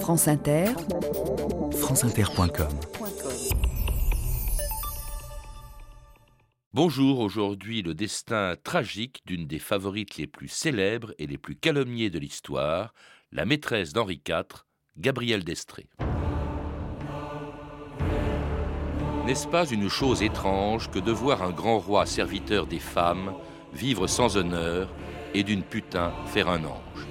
France Inter, franceinter.com Bonjour, aujourd'hui le destin tragique d'une des favorites les plus célèbres et les plus calomniées de l'histoire, la maîtresse d'Henri IV, Gabrielle d'Estrée. N'est-ce pas une chose étrange que de voir un grand roi serviteur des femmes vivre sans honneur et d'une putain faire un ange?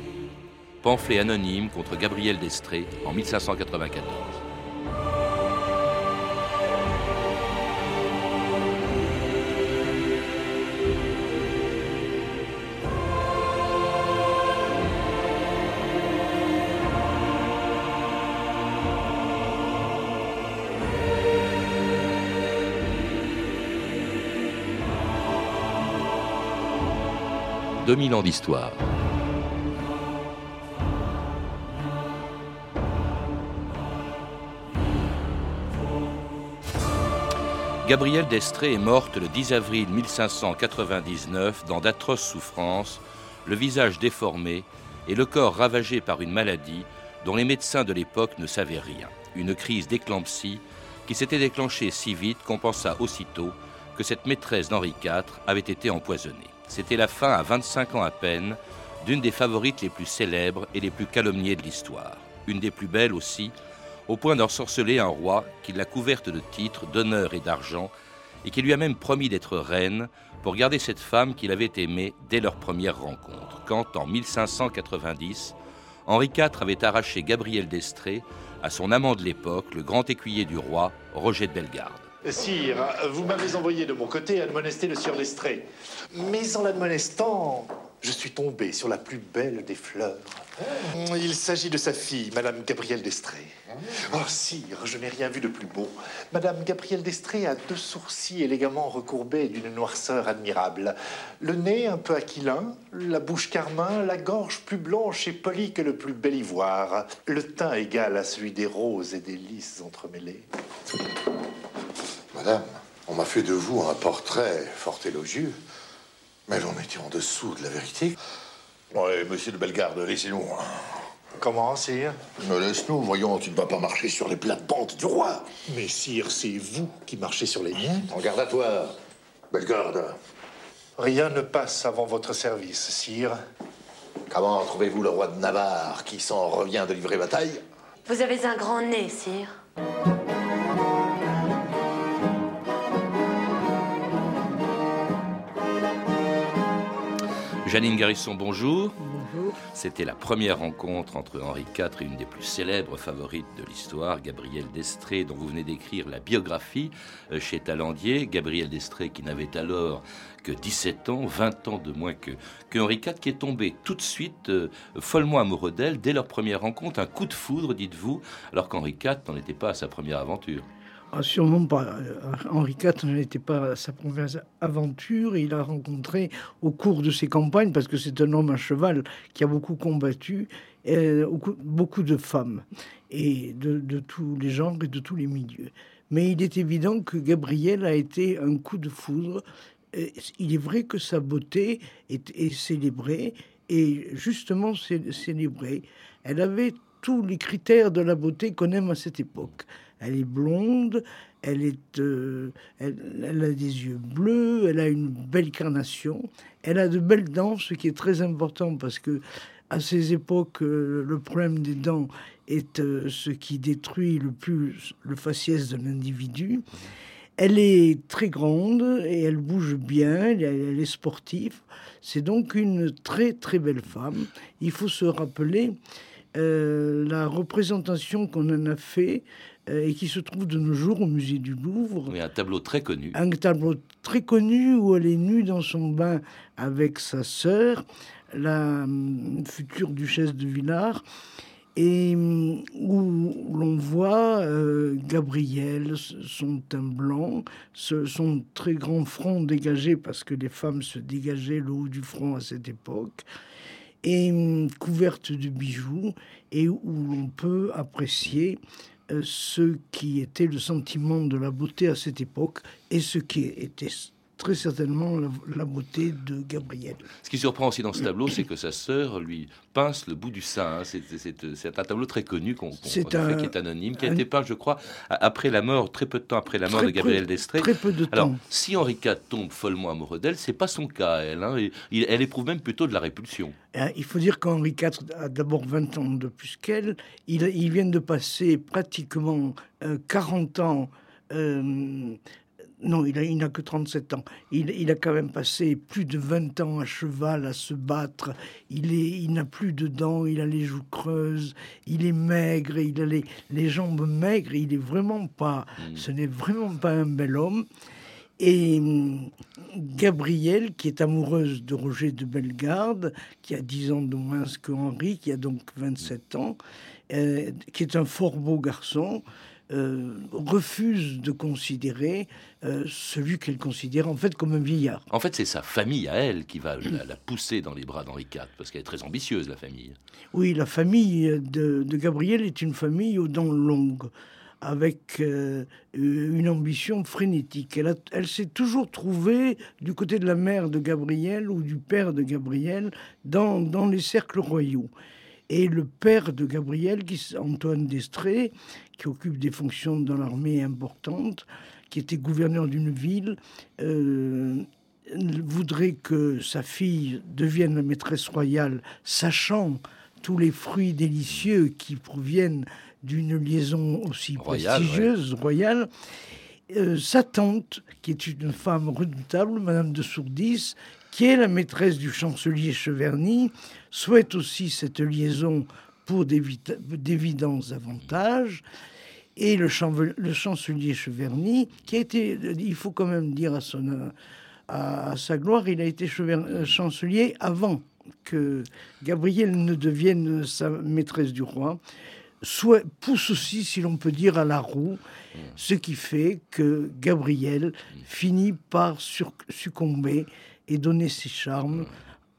Pamphlet anonyme contre Gabrielle d'Estrée en 1594. 2000 ans d'histoire. Gabrielle d'Estrée est morte le 10 avril 1599 dans d'atroces souffrances, le visage déformé et le corps ravagé par une maladie dont les médecins de l'époque ne savaient rien. Une crise d'éclampsie qui s'était déclenchée si vite qu'on pensa aussitôt que cette maîtresse d'Henri IV avait été empoisonnée. C'était la fin, à 25 ans à peine, d'une des favorites les plus célèbres et les plus calomniées de l'histoire. Une des plus belles aussi, au point d'ensorceler un roi qui l'a couverte de titres, d'honneur et d'argent, et qui lui a même promis d'être reine pour garder cette femme qu'il avait aimée dès leur première rencontre, quand, en 1590, Henri IV avait arraché Gabriel d'Estrée à son amant de l'époque, le grand écuyer du roi, Roger de Bellegarde. Sire, vous m'avez envoyé de mon côté admonester le sieur d'Estrée. Mais en l'admonestant, je suis tombé sur la plus belle des fleurs. Il s'agit de sa fille, Madame Gabrielle d'Estrée. Oh, sire, je n'ai rien vu de plus beau. Madame Gabrielle d'Estrée a deux sourcils élégamment recourbés d'une noirceur admirable. Le nez un peu aquilin, la bouche carmin, la gorge plus blanche et polie que le plus bel ivoire. Le teint égal à celui des roses et des lys entremêlés. Madame, on m'a fait de vous un portrait fort élogieux, mais j'en étais en dessous de la vérité. Ouais, monsieur de Bellegarde, laissez-nous. hein. Comment, sire? Me laisse-nous, voyons, tu ne vas pas marcher sur les plates-bandes du roi. Mais sire, c'est vous qui marchez sur les miens. En garde à toi, Bellegarde. Rien ne passe avant votre service, sire. Comment trouvez-vous le roi de Navarre qui s'en revient de livrer bataille? Vous avez un grand nez, sire. Janine Garrison, bonjour. C'était la première rencontre entre Henri IV et une des plus célèbres favorites de l'histoire, Gabrielle d'Estrée, dont vous venez d'écrire la biographie euh, chez Talandier. Gabrielle d'Estrée qui n'avait alors que 17 ans, 20 ans de moins que, que Henri IV, qui est tombé tout de suite euh, follement amoureux d'elle dès leur première rencontre. Un coup de foudre, dites-vous, alors qu'Henri IV n'en était pas à sa première aventure. Ah, sûrement pas. Euh, Henri IV n'était pas sa première aventure. Il a rencontré au cours de ses campagnes, parce que c'est un homme à cheval qui a beaucoup combattu, euh, beaucoup de femmes, et de, tous les genres et de tous les milieux. Mais il est évident que Gabrielle a été un coup de foudre. Il est vrai que sa beauté est, est célébrée, et justement célébrée. Elle avait tous les critères de la beauté qu'on aime à cette époque. Elle est blonde, euh, elle, a des yeux bleus, elle a une belle carnation, elle a de belles dents, ce qui est très important parce que à ces époques, euh, le problème des dents est euh, ce qui détruit le plus le faciès de l'individu. Elle est très grande et elle bouge bien, elle, est sportive. C'est donc une très très belle femme. Il faut se rappeler la représentation qu'on en a fait et qui se trouve de nos jours au musée du Louvre. Oui, un tableau très connu. Un tableau très connu où elle est nue dans son bain avec sa sœur, la euh, future duchesse de Villars, et où l'on voit euh, Gabrielle, son teint blanc, son très grand front dégagé, parce que les femmes se dégageaient le haut du front à cette époque et couverte de bijoux et où l'on peut apprécier ce qui était le sentiment de la beauté à cette époque et ce qui était très certainement la, beauté de Gabriel. Ce qui surprend aussi dans ce tableau, c'est que sa sœur lui pince le bout du sein. Hein. C'est un tableau très connu qu'on qu fait, qui est anonyme, qui a été peint, je crois, après la mort, très peu de temps après la mort de Gabriel d'Estrée. Très peu de Alors, si Henri IV tombe follement amoureux d'elle, c'est pas son cas, elle. Hein. elle éprouve même plutôt de la répulsion. Hein, il faut dire qu'Henri IV a d'abord 20 ans de plus qu'elle. Il, il vient de passer pratiquement 40 euh, ans euh, non, il n'a que 37 ans. Il, a quand même passé plus de 20 ans à cheval, à se battre. Il, il n'a plus de dents, il a les joues creuses, il est maigre, il a les, jambes maigres. Il est vraiment pas, mm. ce n'est vraiment pas un bel homme. Et hum, Gabrielle, qui est amoureuse de Roger de Bellegarde, qui a 10 ans de moins que Henri, qui a donc 27 ans, euh, qui est un fort beau garçon, euh, refuse de considérer euh, celui qu'elle considère en fait comme un vieillard. En fait, c'est sa famille à elle qui va la, pousser dans les bras d'Henri IV, parce qu'elle est très ambitieuse, la famille. Oui, la famille de, de Gabriel est une famille aux dents longues avec euh, une ambition frénétique. Elle, elle s'est toujours trouvée du côté de la mère de Gabriel ou du père de Gabriel dans, dans les cercles royaux. Et le père de Gabriel, qui, Antoine d'Estrée, qui occupe des fonctions dans l'armée importantes, qui était gouverneur d'une ville, euh, voudrait que sa fille devienne la maîtresse royale, sachant tous les fruits délicieux qui proviennent d'une liaison aussi prestigieuse, royale. Euh, sa tante, qui est une femme redoutable, Madame de Sourdis, qui est la maîtresse du chancelier Cheverny, souhaite aussi cette liaison pour d'évidents avantages. Et le, chancelier Cheverny, qui a été, il faut quand même dire à, son, à, sa gloire, il a été euh, chancelier avant que Gabrielle ne devienne sa maîtresse du roi, soit pousse aussi, si l'on peut dire, à la roue, ce qui fait que Gabrielle finit par succomber et donner ses charmes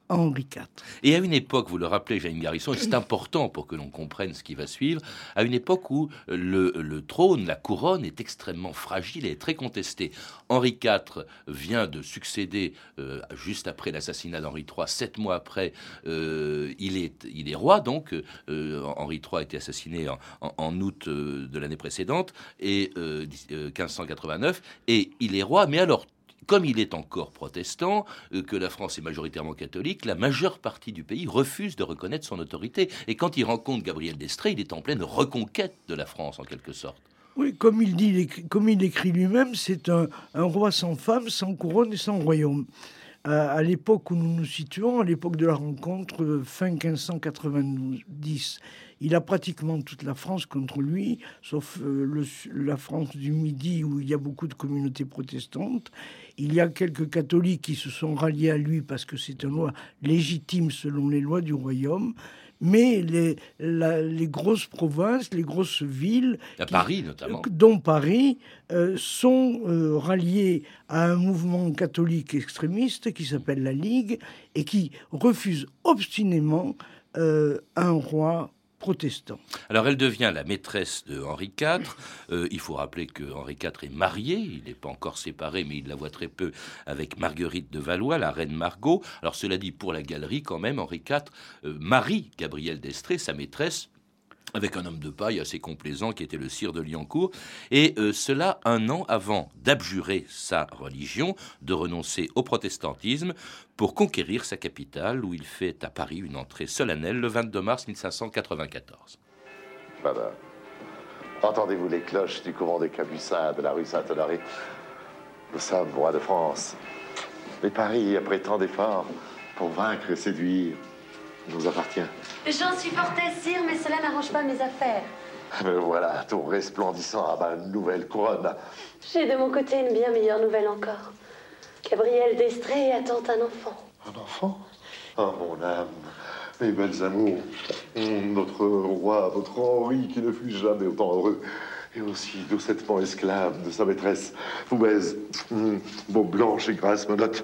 Henri IV. Et à une époque, vous le rappelez, Jeanne Garrison, et c'est important pour que l'on comprenne ce qui va suivre, à une époque où le, trône, la couronne est extrêmement fragile et très contestée. Henri IV vient de succéder euh, juste après l'assassinat d'Henri III, sept mois après, euh, il, est, il est roi, donc euh, Henri III a été assassiné en, août de l'année précédente, et 1589, et il est roi, mais alors comme il est encore protestant, euh, que la France est majoritairement catholique, la majeure partie du pays refuse de reconnaître son autorité. Et quand il rencontre Gabriel d'Estrée, il est en pleine reconquête de la France, en quelque sorte. Oui, comme il dit, comme il écrit lui-même, c'est un, roi sans femme, sans couronne et sans royaume. À l'époque où nous nous situons, à l'époque de la rencontre, euh, fin 1590, il a pratiquement toute la France contre lui, sauf euh, la France du Midi où il y a beaucoup de communautés protestantes. Il y a quelques catholiques qui se sont ralliés à lui parce que c'est un loi légitime selon les lois du royaume. Mais les, les grosses provinces, les grosses villes, Paris notamment, dont Paris, euh, sont euh, ralliées à un mouvement catholique extrémiste qui s'appelle la Ligue et qui refuse obstinément un roi protestant. Alors elle devient la maîtresse de Henri IV. Euh, il faut rappeler que Henri IV est marié, il n'est pas encore séparé, mais il la voit très peu avec Marguerite de Valois, la reine Margot. Alors cela dit, pour la galerie quand même, Henri IV euh, marie Gabrielle d'Estrée, sa maîtresse, avec un homme de paille assez complaisant qui était le sire de Liancourt, et euh, cela un an avant d'abjurer sa religion, de renoncer au protestantisme pour conquérir sa capitale, où il fait à Paris une entrée solennelle le 22 mars 1594. Madame, entendez-vous les cloches du couvent des Capucins de la rue Saint-Honoré Nous sommes rois de France. Mais Paris, après tant d'efforts pour vaincre et séduire, nous appartient. J'en suis fort sire, mais cela n'arrange pas mes affaires. Mais voilà, ton resplendissant à ma nouvelle couronne. J'ai de mon côté une bien meilleure nouvelle encore. Gabriel d'Estrée attend un enfant. Un enfant? Oh, mon âme, mes belles amours. Notre roi, votre Henri, qui ne fut jamais autant heureux. Et aussi doucettement esclave de sa maîtresse, vous baise. Hum, vos blanches et grasses menottes.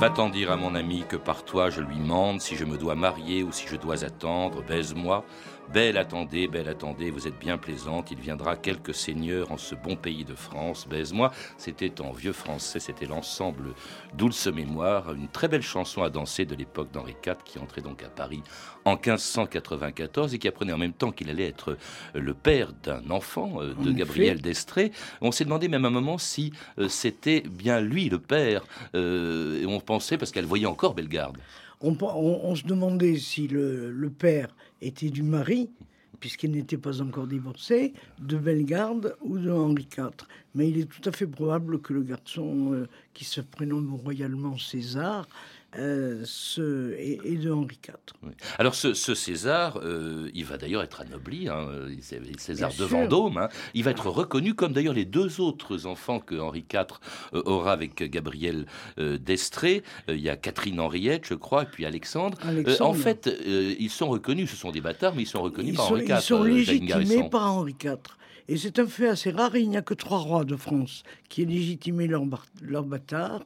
Va-t'en dire à mon ami que par toi je lui mande si je me dois marier ou si je dois attendre, baise-moi. Belle attendez, belle attendez, vous êtes bien plaisante, il viendra quelques seigneurs en ce bon pays de France, baise-moi. C'était en vieux français, c'était l'ensemble Douce Mémoire, une très belle chanson à danser de l'époque d'Henri IV qui entrait donc à Paris en 1594 et qui apprenait en même temps qu'il allait être le père d'un enfant euh, de Gabriel d'Estrée. On s'est demandé même un moment si euh, c'était bien lui le père. Euh, et on pensait, parce qu'elle voyait encore Bellegarde. On, se demandait si le, père était du mari, puisqu'il n'était pas encore divorcé, de Bellegarde ou de Henri IV. Mais il est tout à fait probable que le garçon qui se prénomme royalement César euh, ce, et, de Henri IV. Alors ce, César, euh, il va d'ailleurs être anobli, hein, César de Vendôme, hein. il va être reconnu comme d'ailleurs les deux autres enfants que Henri IV euh, aura avec Gabriel d'Estrée. il y a Catherine Henriette, je crois, et puis Alexandre. en fait, ils sont reconnus, ce sont des bâtards, mais ils sont reconnus par Henri IV. Ils sont légitimés par Henri IV. Et c'est un fait assez rare, il n'y a que trois rois de France qui aient légitimé leurs leur bâtards.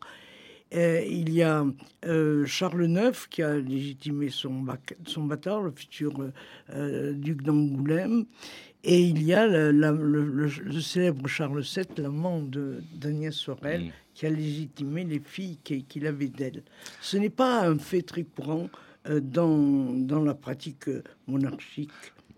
Euh, il y a euh, Charles IX qui a légitimé son, son bâtard, le futur euh, duc d'Angoulême. Et il y a le, célèbre Charles VII, l'amant d'Agnès Sorel, mm. qui a légitimé les filles qu'il avait d'elle. Ce n'est pas un fait très courant dans, dans la pratique monarchique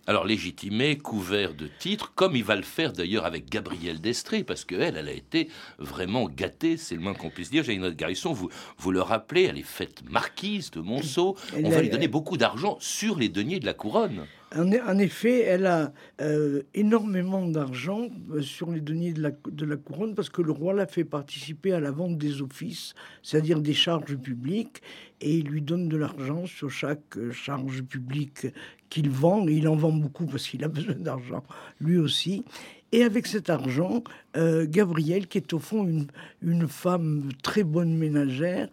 alors légitimé, couvert de titres, comme il va le faire d'ailleurs avec Gabrielle d'Estrée, parce qu'elle, elle a été vraiment gâtée, c'est le moins qu'on puisse dire. J'ai une Garrison, vous, vous le rappelez, elle est faite marquise de Monceau. On va lui donner beaucoup d'argent sur les deniers de la couronne. En, effet, elle a euh, énormément d'argent euh, sur les deniers de la, couronne parce que le roi l'a fait participer à la vente des offices, c'est-à-dire des charges publiques, et il lui donne de l'argent sur chaque euh, charge publique qu'il vend, et il en vend beaucoup parce qu'il a besoin d'argent lui aussi. Et avec cet argent, Gabrielle, qui est au fond une femme très bonne ménagère,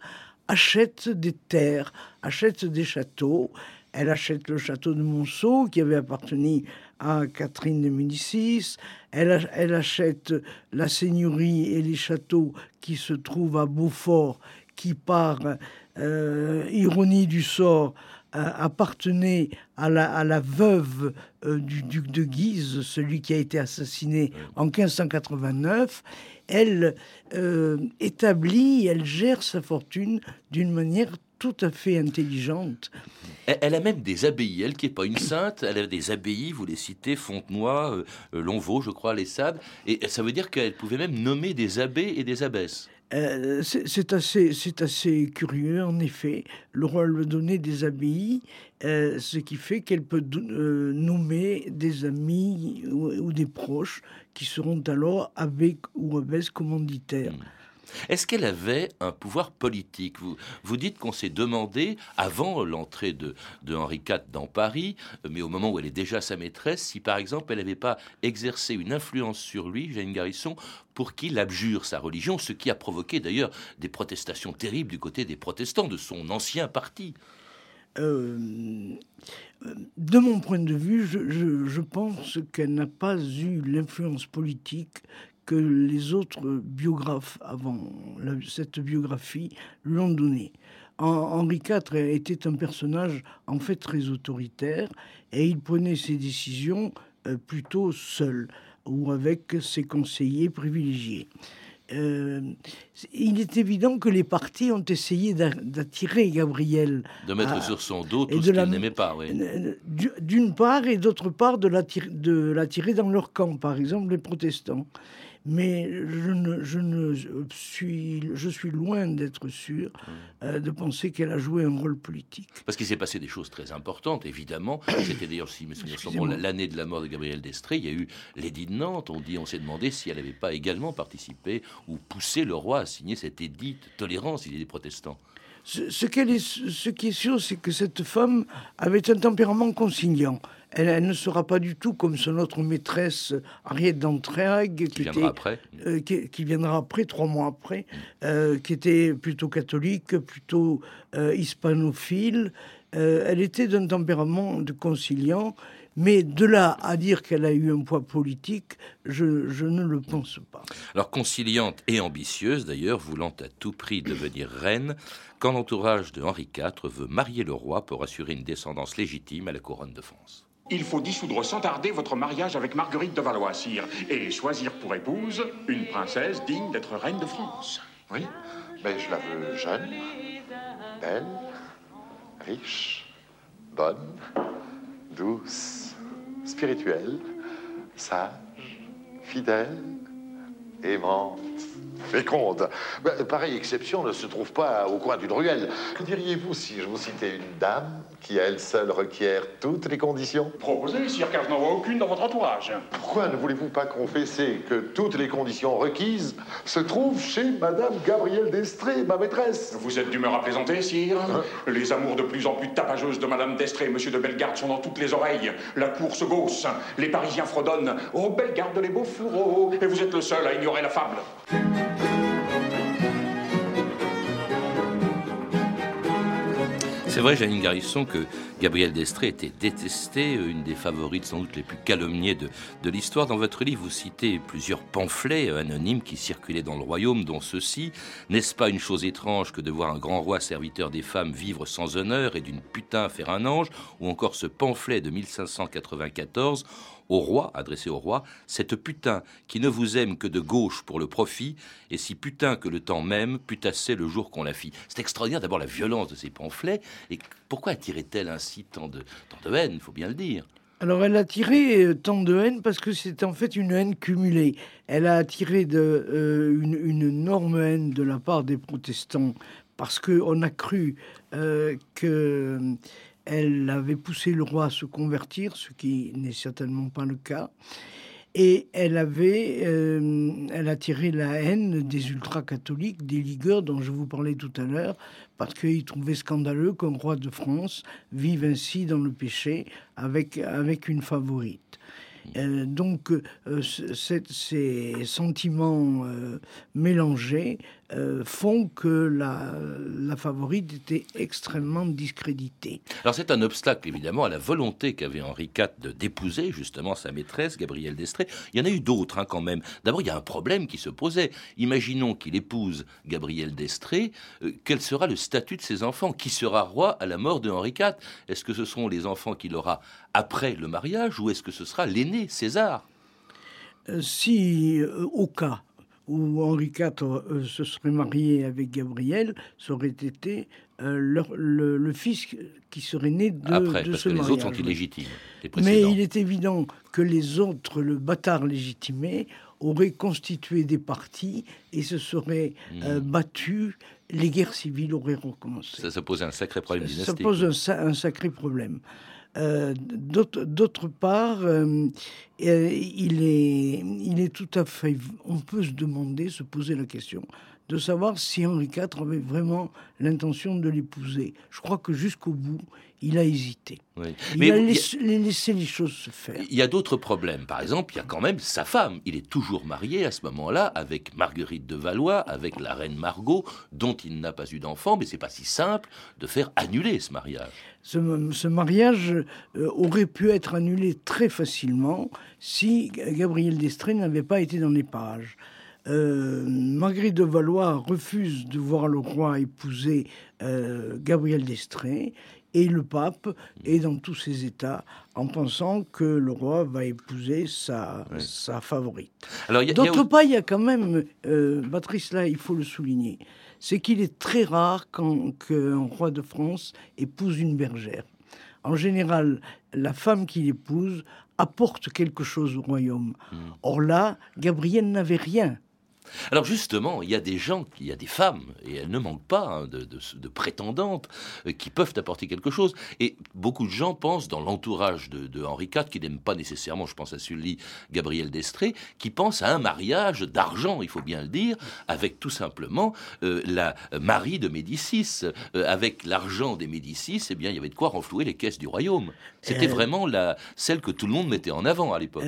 achète des terres, achète des châteaux, elle achète le château de Monceau qui avait appartenu à Catherine de Médicis. Elle, elle achète la seigneurie et les châteaux qui se trouvent à Beaufort, qui par euh, ironie du sort appartenait à la, à la veuve euh, du duc de Guise, celui qui a été assassiné en 1589. Elle euh, établit, elle gère sa fortune d'une manière tout à fait intelligente. Elle, a même des abbayes, elle qui n'est pas une sainte, elle a des abbayes, vous les citez, Fontenoy, euh, euh Lonvaux, je crois, les Sades, et ça veut dire qu'elle pouvait même nommer des abbés et des abbesses. Euh, c'est assez, assez curieux, en effet. Le roi lui donnait des abbayes, euh, ce qui fait qu'elle peut nommer des amis ou, des proches qui seront alors abbés ou abbesses commanditaires. Hmm. Est-ce qu'elle avait un pouvoir politique vous, dites qu'on s'est demandé, avant l'entrée de, Henri IV dans Paris, mais au moment où elle est déjà sa maîtresse, si par exemple elle n'avait pas exercé une influence sur lui, Jeanne Garrison, pour qu'il abjure sa religion, ce qui a provoqué d'ailleurs des protestations terribles du côté des protestants de son ancien parti. Euh, de mon point de vue, je pense qu'elle n'a pas eu l'influence politique que les autres biographes avant cette biographie l'ont donné. Henri IV était un personnage en fait très autoritaire et il prenait ses décisions euh, plutôt seul ou avec ses conseillers privilégiés. Euh, il est évident que les partis ont essayé d'attirer Gabriel. De mettre sur son dos tout ce qu'il n'aimait pas, oui. Euh, d'une part, et d'autre part, de l'attirer dans leur camp, par exemple les protestants mais je, ne, je, ne suis, je suis loin d'être sûr mmh. euh, de penser qu'elle a joué un rôle politique. Parce qu'il s'est passé des choses très importantes, évidemment. C'était d'ailleurs, si l'année de la mort de Gabriel d'Estrée, il y a eu l'édit de Nantes. On, dit, on s'est demandé si elle n'avait pas également participé ou poussé le roi à signer cet édit de tolérance, il est des protestants. Ce, ce, est, ce qui est sûr, c'est que cette femme avait un tempérament conciliant. Elle, ne sera pas du tout comme son autre maîtresse, Henriette d'Entraigues, qui, viendra après. Euh, qui, viendra après, trois mois après, euh, qui était plutôt catholique, plutôt euh, hispanophile. elle était d'un tempérament de conciliant, Mais de là à dire qu'elle a eu un poids politique, je, je, ne le pense pas. Alors conciliante et ambitieuse d'ailleurs, voulant à tout prix devenir reine, quand l'entourage de Henri IV veut marier le roi pour assurer une descendance légitime à la couronne de France. Il faut dissoudre sans tarder votre mariage avec Marguerite de Valois, sire, et choisir pour épouse une princesse digne d'être reine de France. Oui, mais je la veux jeune, belle, riche, bonne, douce, spirituelle, sage, fidèle, aimante, féconde. pareille exception ne se trouve pas au coin d'une ruelle. Que diriez-vous si je vous citais une dame qui, elle seule, requiert toutes les conditions Proposez, sire, car je n'en vois aucune dans votre entourage. Pourquoi ne voulez-vous pas confesser que toutes les conditions requises se trouvent chez Madame Gabrielle d'Estrée, ma maîtresse? Vous êtes d'humeur à plaisanter, sire hein? Les amours de plus en plus tapageuses de Madame d'Estrée et Monsieur de Bellegarde sont dans toutes les oreilles. La course gausse, les Parisiens fredonnent. Oh, Bellegarde, les beaux fourreaux Et vous êtes le seul à ignorer la fable. C'est vrai, Janine Garrison, que Gabrielle d'Estrée était détestée, une des favorites sans doute les plus calomniées de, de l'histoire. Dans votre livre, vous citez plusieurs pamphlets anonymes qui circulaient dans le royaume, dont ceux-ci. N'est-ce pas une chose étrange que de voir un grand roi serviteur des femmes vivre sans honneur et d'une putain faire un ange? Ou encore ce pamphlet de 1594 au roi, adressé au roi, cette putain qui ne vous aime que de gauche pour le profit, et si putain que le temps même putassait le jour qu'on la fit. C'est extraordinaire d'abord la violence de ces pamphlets, et pourquoi attirait-elle ainsi tant de, tant de haine, il faut bien le dire? Alors elle a attiré euh, tant de haine parce que c'est en fait une haine cumulée. Elle a attiré de, euh, une, une, énorme haine de la part des protestants parce qu'on a cru euh, que elle avait poussé le roi à se convertir, ce qui n'est certainement pas le cas. Et elle avait, euh, elle attirait la haine des ultra-catholiques, des ligueurs dont je vous parlais tout à l'heure, parce qu'ils trouvaient scandaleux qu'un roi de France vive ainsi dans le péché avec, avec une favorite. Euh, donc, euh, ces sentiments mélangés euh, font que la, la, favorite était extrêmement discréditée. Alors c'est un obstacle évidemment à la volonté qu'avait Henri IV de d'épouser justement sa maîtresse, Gabrielle d'Estrée. Il y en a eu d'autres hein, quand même. D'abord il y a un problème qui se posait. Imaginons qu'il épouse Gabrielle d'Estrée. Euh, quel sera le statut de ses enfants? Qui sera roi à la mort de Henri IV Est-ce que ce seront les enfants qu'il aura après le mariage ou est-ce que ce sera l'aîné, César? Euh, Si, au cas où Henri IV euh, se serait marié avec Gabrielle, ça aurait été euh, le, fils qui serait né de, Après, de parce ce que mariage. les autres sont illégitimes. Mais il est évident que les autres, le bâtard légitimé, auraient constitué des partis et se seraient euh, hmm. battus. Les guerres civiles auraient recommencé. Ça, ça pose un sacré problème dynastique. Ça pose un, un sacré problème. Euh, d'autre part, euh, euh, il, est, il est tout à fait. On peut se demander, se poser la question de savoir si Henri IV avait vraiment l'intention de l'épouser. Je crois que jusqu'au bout, il a hésité. Il Mais a laissé, les choses se faire. Il y a d'autres problèmes. Par exemple, il y a quand même sa femme. Il est toujours marié à ce moment-là avec Marguerite de Valois, avec la reine Margot, dont il n'a pas eu d'enfant. Mais c'est pas si simple de faire annuler ce mariage. Ce, mariage euh, aurait pu être annulé très facilement si Gabriel d'Estrée n'avait pas été dans les pages. Euh, Marguerite de Valois refuse de voir le roi épouser euh, Gabriel d'Estrée et le pape est dans tous ses états en pensant que le roi va épouser sa, sa favorite. D'autre part, il y a quand même, euh, Patrice, là, il faut le souligner, c'est qu'il est très rare qu'un roi de France épouse une bergère. En général, la femme qu'il épouse apporte quelque chose au royaume. Hmm. Or là, Gabriel n'avait rien. Alors justement, il y a des gens, il y a des femmes, et elles ne manquent pas hein, de, prétendantes, euh, qui peuvent apporter quelque chose. Et beaucoup de gens pensent, dans l'entourage de, Henri IV, qui n'aime pas nécessairement, je pense à Sully, Gabriel d'Estrée, qui pensent à un mariage d'argent, il faut bien le dire, avec tout simplement euh, la Marie de Médicis. Euh, avec l'argent des Médicis, eh bien, il y avait de quoi renflouer les caisses du royaume. C'était vraiment la, celle que tout le monde mettait en avant à l'époque.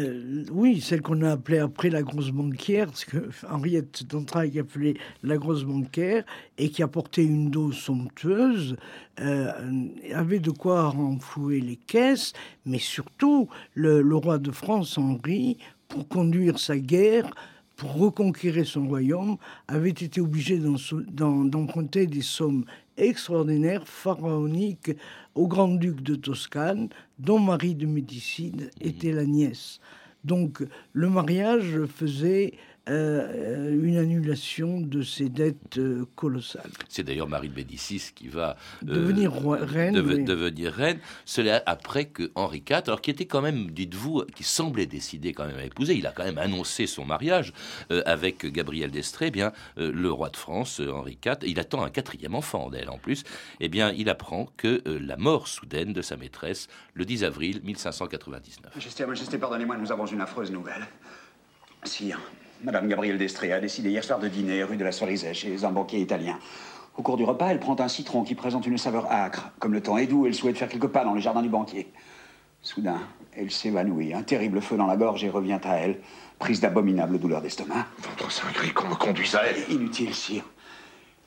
oui, celle qu'on a appelée après la grosse banquière, parce que qu'Henriette d'Entrailles appelait la grosse bancaire et qui apportait une dose somptueuse, euh, avait de quoi renflouer les caisses, mais surtout le, roi de France, Henri, pour conduire sa guerre, pour reconquérir son royaume, avait été obligé d'emprunter des sommes extraordinaires, pharaoniques, au grand-duc de Toscane, dont Marie de Médicis était la nièce. Donc le mariage faisait euh, une annulation de ses dettes euh, colossales. C'est d'ailleurs Marie de Médicis qui va euh, devenir reine. Devenir reine. Cela après que Henri IV, alors qui était quand même, dites-vous, qui semblait décider quand même à épouser, il a quand même annoncé son mariage avec Gabrielle d'Estrée. Eh bien, le roi de France, Henri IV, il attend un quatrième enfant d'elle en plus. Eh bien, il apprend que la mort soudaine de sa maîtresse, le 10 avril 1599. Majesté, Majesté, pardonnez-moi, nous avons une affreuse nouvelle. Sire, Madame Gabrielle Destré a décidé hier soir de dîner rue de la Cerisée chez un banquier italien. Au cours du repas, elle prend un citron qui présente une saveur âcre. Comme le temps est doux, elle souhaite faire quelques pas dans le jardin du banquier. Soudain, elle s'évanouit. Un terrible feu dans la gorge et revient à elle, prise d'abominables douleurs d'estomac. Votre Saint-Gris, qu'on me conduise à elle. Inutile, sire.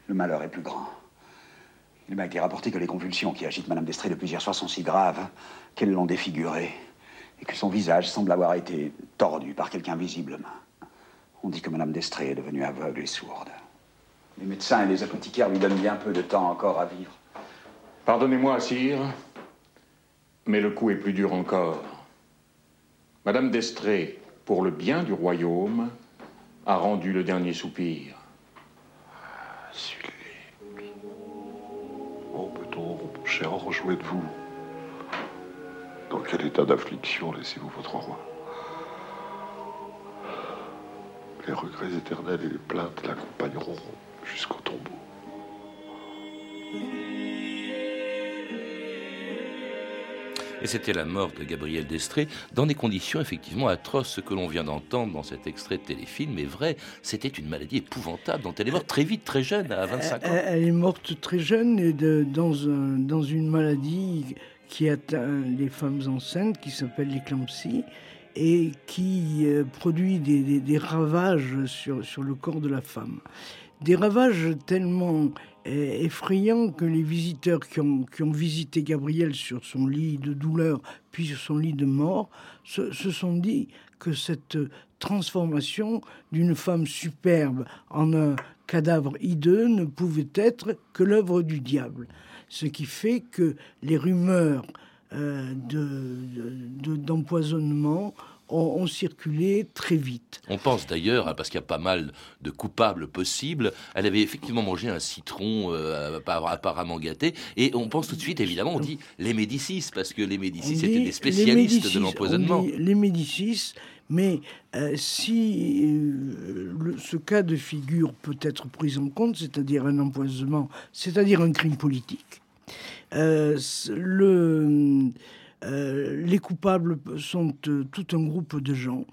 Le malheur est plus grand. Il m'a été rapporté que les convulsions qui agitent Madame Destré depuis hier soir sont si graves qu'elles l'ont défigurée et que son visage semble avoir été tordu par quelqu'un visiblement. On dit que Madame d'Estrée est devenue aveugle et sourde. Les médecins et les apothicaires lui donnent bien peu de temps encore à vivre. Pardonnez-moi, sire, mais le coup est plus dur encore. Madame d'Estrée, pour le bien du royaume, a rendu le dernier soupir. Sully. Oh, peut-on, mon cher, rejouer de vous? Dans quel état d'affliction laissez-vous votre roi? Les regrets éternels et les plaintes l'accompagneront jusqu'au tombeau. Et c'était la mort de Gabriel Destré dans des conditions effectivement atroces. Ce que l'on vient d'entendre dans cet extrait de téléfilm est vrai. C'était une maladie épouvantable dont elle est morte très vite, très jeune, à 25 ans. Elle est morte très jeune et dans, dans une maladie qui atteint les femmes enceintes qui s'appelle l'éclampsie et qui euh, produit des, ravages sur, sur, le corps de la femme. Des ravages tellement euh, effrayants que les visiteurs qui ont, qui ont, visité Gabriel sur son lit de douleur, puis sur son lit de mort, se, se sont dit que cette transformation d'une femme superbe en un cadavre hideux ne pouvait être que l'œuvre du diable. Ce qui fait que les rumeurs d'empoisonnement de, ont, circulé très vite. On pense d'ailleurs, hein, parce qu'il y a pas mal de coupables possibles, elle avait effectivement mangé un citron euh, apparemment gâté, et on pense tout de suite, évidemment, on dit les Médicis, parce que les Médicis étaient des spécialistes de l'empoisonnement. Les Médicis, mais euh, si ce cas de figure peut être pris en compte, c'est-à-dire un empoisonnement, c'est-à-dire un crime politique, euh, le, euh, les coupables sont euh, tout un groupe de gens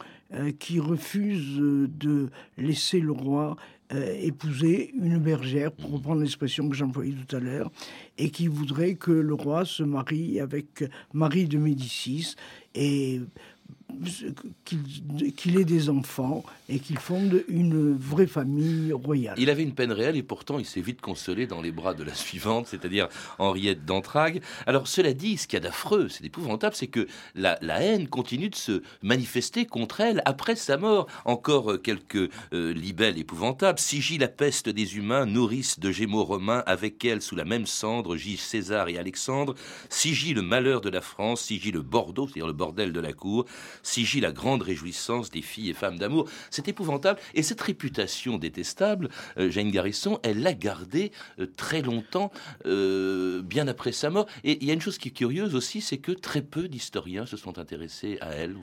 qui refusent de laisser le roi épouser une bergère, pour reprendre l'expression que j'employais tout à l'heure, et qui voudraient que le roi se marie avec Marie de Médicis. Et qu'il ait des enfants et qu'il fonde une vraie famille royale. Il avait une peine réelle et pourtant il s'est vite consolé dans les bras de la suivante, c'est-à-dire Henriette d'Entragues. Alors cela dit, ce qu'il y a d'affreux, c'est épouvantable, c'est que la, haine continue de se manifester contre elle après sa mort. Encore quelques euh, libelles épouvantables. Sigie la peste des humains, nourrice de gémeaux romains, avec elle sous la même cendre gis César et Alexandre. Sigie le malheur de la France, Sigie le Bordeaux, c'est-à-dire le bordel de la cour sigit la grande réjouissance des filles et femmes d'amour. C'est épouvantable. Et cette réputation détestable, euh, Jane Garrison, elle l'a gardée euh, très longtemps, euh, bien après sa mort. Et il y a une chose qui est curieuse aussi, c'est que très peu d'historiens se sont intéressés à elle.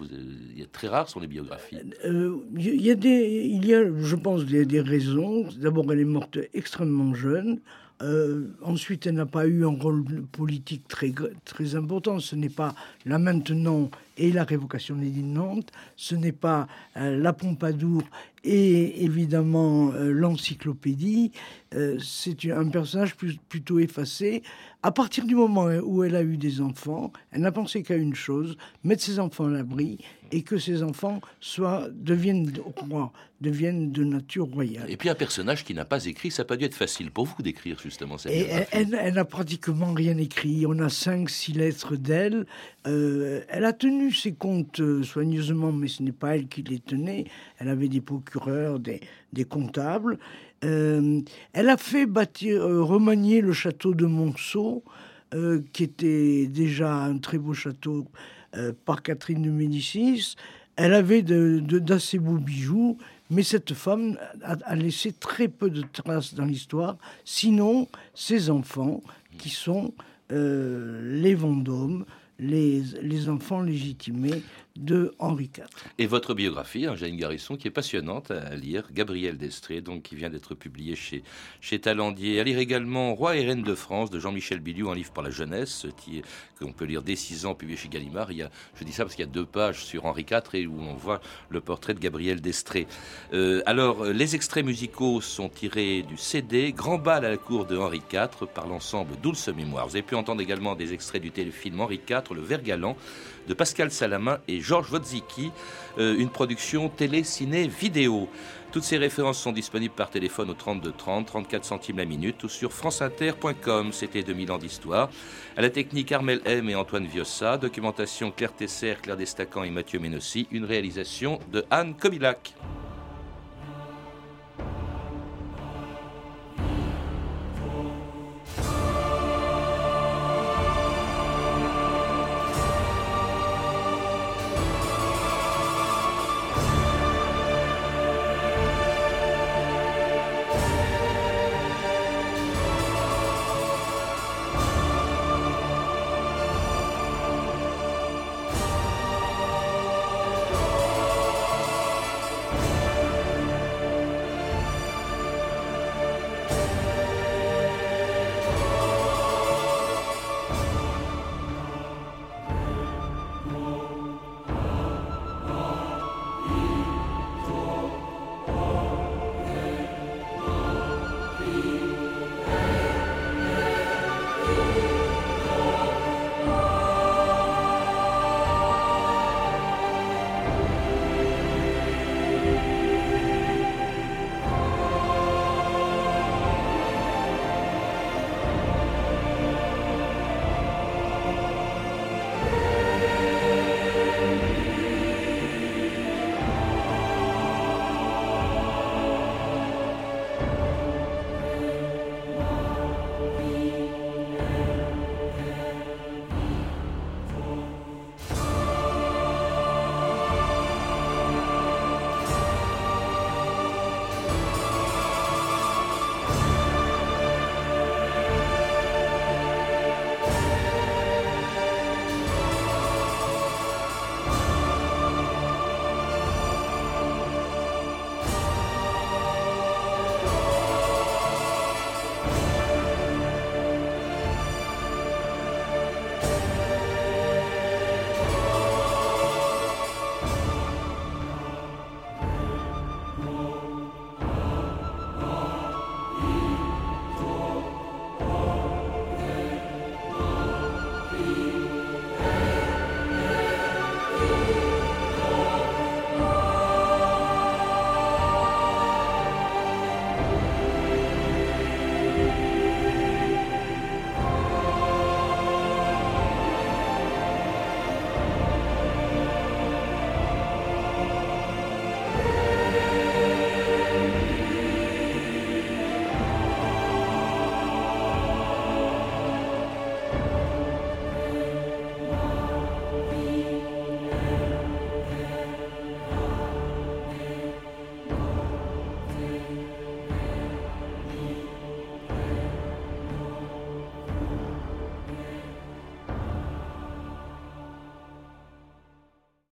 Il y a très rares sont les biographies. il y a il y a, je pense, des, raisons. D'abord, elle est morte extrêmement jeune. Euh, ensuite, elle n'a pas eu un rôle politique très, très important. Ce n'est pas là maintenant et la révocation des de Nantes. Ce n'est pas euh, la Pompadour et évidemment euh, l'encyclopédie. Euh, c'est un personnage plutôt effacé. À partir du moment où elle a eu des enfants, elle n'a pensé qu'à une chose mettre ses enfants à l'abri et que ses enfants soient deviennent rois, deviennent de nature royale. Et puis un personnage qui n'a pas écrit, ça n'a pas dû être facile pour vous d'écrire justement cette et elle, n'a pratiquement rien écrit. On a cinq, six lettres d'elle. elle a tenu ses comptes soigneusement, mais ce n'est pas elle qui les tenait. Elle avait des procureurs, des, comptables. Euh, elle a fait bâtir, euh, remanier le château de Monceau, euh, qui était déjà un très beau château par Catherine de Médicis. Elle avait d'assez beaux bijoux, mais cette femme a, laissé très peu de traces dans l'histoire, sinon ses enfants, qui sont les Vendômes, les, les enfants légitimés de Henri IV. Et votre biographie, Angéline Garrison, qui est passionnante à lire, Gabriel Destré, donc qui vient d'être publiée chez, chez Talandier. À lire également Roi et Reine de France de Jean-Michel Biliou, un livre pour la jeunesse, qu'on peut lire dès 6 ans, publié chez Gallimard. Il y a, je dis ça parce qu'il y a deux pages sur Henri IV et où on voit le portrait de Gabriel Destré. Euh, alors, les extraits musicaux sont tirés du CD Grand bal à la cour de Henri IV par l'ensemble Douce Mémoire. Vous avez pu entendre également des extraits du téléfilm Henri IV, Le Vert Galant de Pascal Salamin et Georges Wodziki, euh, une production télé, ciné, vidéo. Toutes ces références sont disponibles par téléphone au 32 30, 34 centimes la minute ou sur franceinter.com. C'était 2000 ans d'histoire. À la technique Armel M et Antoine Viossa, documentation Claire Tesser, Claire Destacan et Mathieu Ménossi, une réalisation de Anne Kobilac.